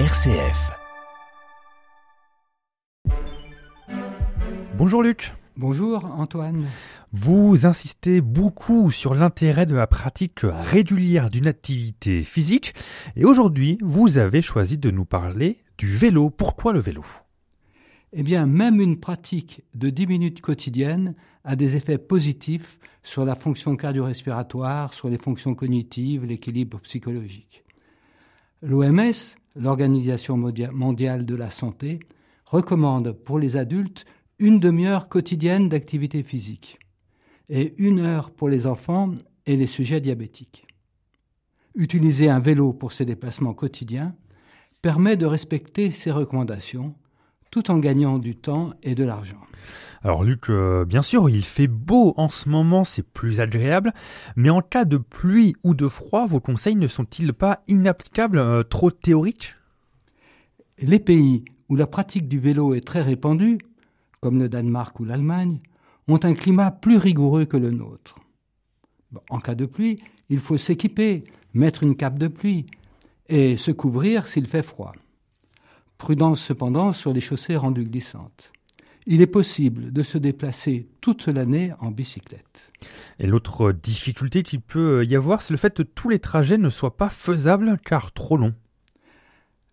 RCF. Bonjour Luc. Bonjour Antoine. Vous insistez beaucoup sur l'intérêt de la pratique régulière d'une activité physique et aujourd'hui vous avez choisi de nous parler du vélo. Pourquoi le vélo? Eh bien, même une pratique de 10 minutes quotidiennes a des effets positifs sur la fonction cardio-respiratoire, sur les fonctions cognitives, l'équilibre psychologique. L'OMS, l'Organisation mondiale de la santé, recommande pour les adultes une demi-heure quotidienne d'activité physique et une heure pour les enfants et les sujets diabétiques. Utiliser un vélo pour ses déplacements quotidiens permet de respecter ces recommandations tout en gagnant du temps et de l'argent. Alors Luc, euh, bien sûr, il fait beau en ce moment, c'est plus agréable, mais en cas de pluie ou de froid, vos conseils ne sont-ils pas inapplicables, euh, trop théoriques? Les pays où la pratique du vélo est très répandue, comme le Danemark ou l'Allemagne, ont un climat plus rigoureux que le nôtre. en cas de pluie, il faut s'équiper, mettre une cape de pluie et se couvrir s'il fait froid. Prudence cependant sur les chaussées rendues glissantes. Il est possible de se déplacer toute l'année en bicyclette. Et l'autre difficulté qu'il peut y avoir, c'est le fait que tous les trajets ne soient pas faisables car trop longs.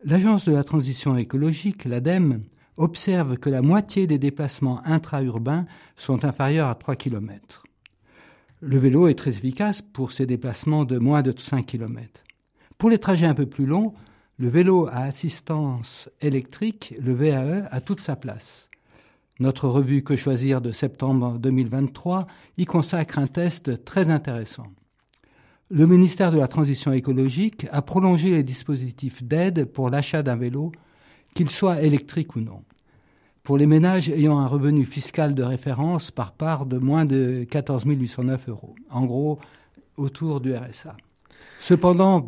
L'Agence de la transition écologique, l'ADEME, observe que la moitié des déplacements intra-urbains sont inférieurs à 3 km. Le vélo est très efficace pour ces déplacements de moins de 5 km. Pour les trajets un peu plus longs, le vélo à assistance électrique, le VAE, a toute sa place. Notre revue Que choisir de septembre 2023 y consacre un test très intéressant. Le ministère de la Transition écologique a prolongé les dispositifs d'aide pour l'achat d'un vélo, qu'il soit électrique ou non, pour les ménages ayant un revenu fiscal de référence par part de moins de 14 809 euros, en gros autour du RSA. Cependant,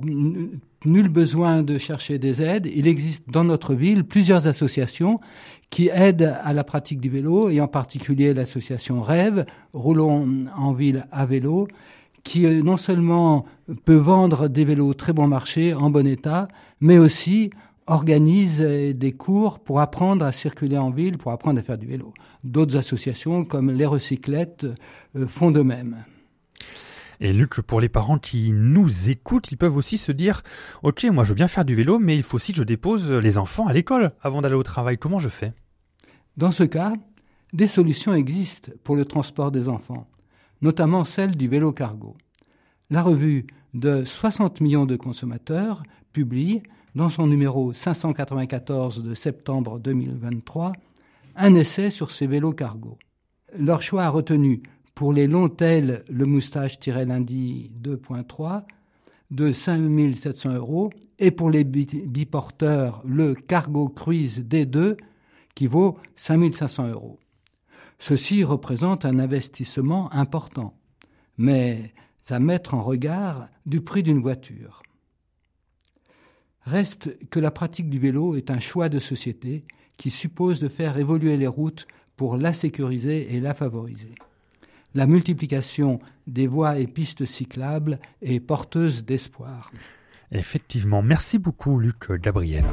nul besoin de chercher des aides. Il existe dans notre ville plusieurs associations qui aident à la pratique du vélo, et en particulier l'association Rêve, Roulons en ville à vélo, qui euh, non seulement peut vendre des vélos très bon marché, en bon état, mais aussi organise euh, des cours pour apprendre à circuler en ville, pour apprendre à faire du vélo. D'autres associations, comme les recyclettes, euh, font de même. Et Luc, pour les parents qui nous écoutent, ils peuvent aussi se dire Ok, moi je veux bien faire du vélo, mais il faut aussi que je dépose les enfants à l'école avant d'aller au travail. Comment je fais? Dans ce cas, des solutions existent pour le transport des enfants, notamment celle du vélo cargo. La revue de 60 millions de consommateurs publie, dans son numéro 594 de septembre 2023, un essai sur ces vélos cargo. Leur choix a retenu pour les longs tels, le moustache-lundi 2.3 de 5700 euros et pour les biporteurs, le Cargo Cruise D2 qui vaut 5500 euros. Ceci représente un investissement important, mais à mettre en regard du prix d'une voiture. Reste que la pratique du vélo est un choix de société qui suppose de faire évoluer les routes pour la sécuriser et la favoriser la multiplication des voies et pistes cyclables est porteuse d'espoir. Effectivement, merci beaucoup Luc Gabriel.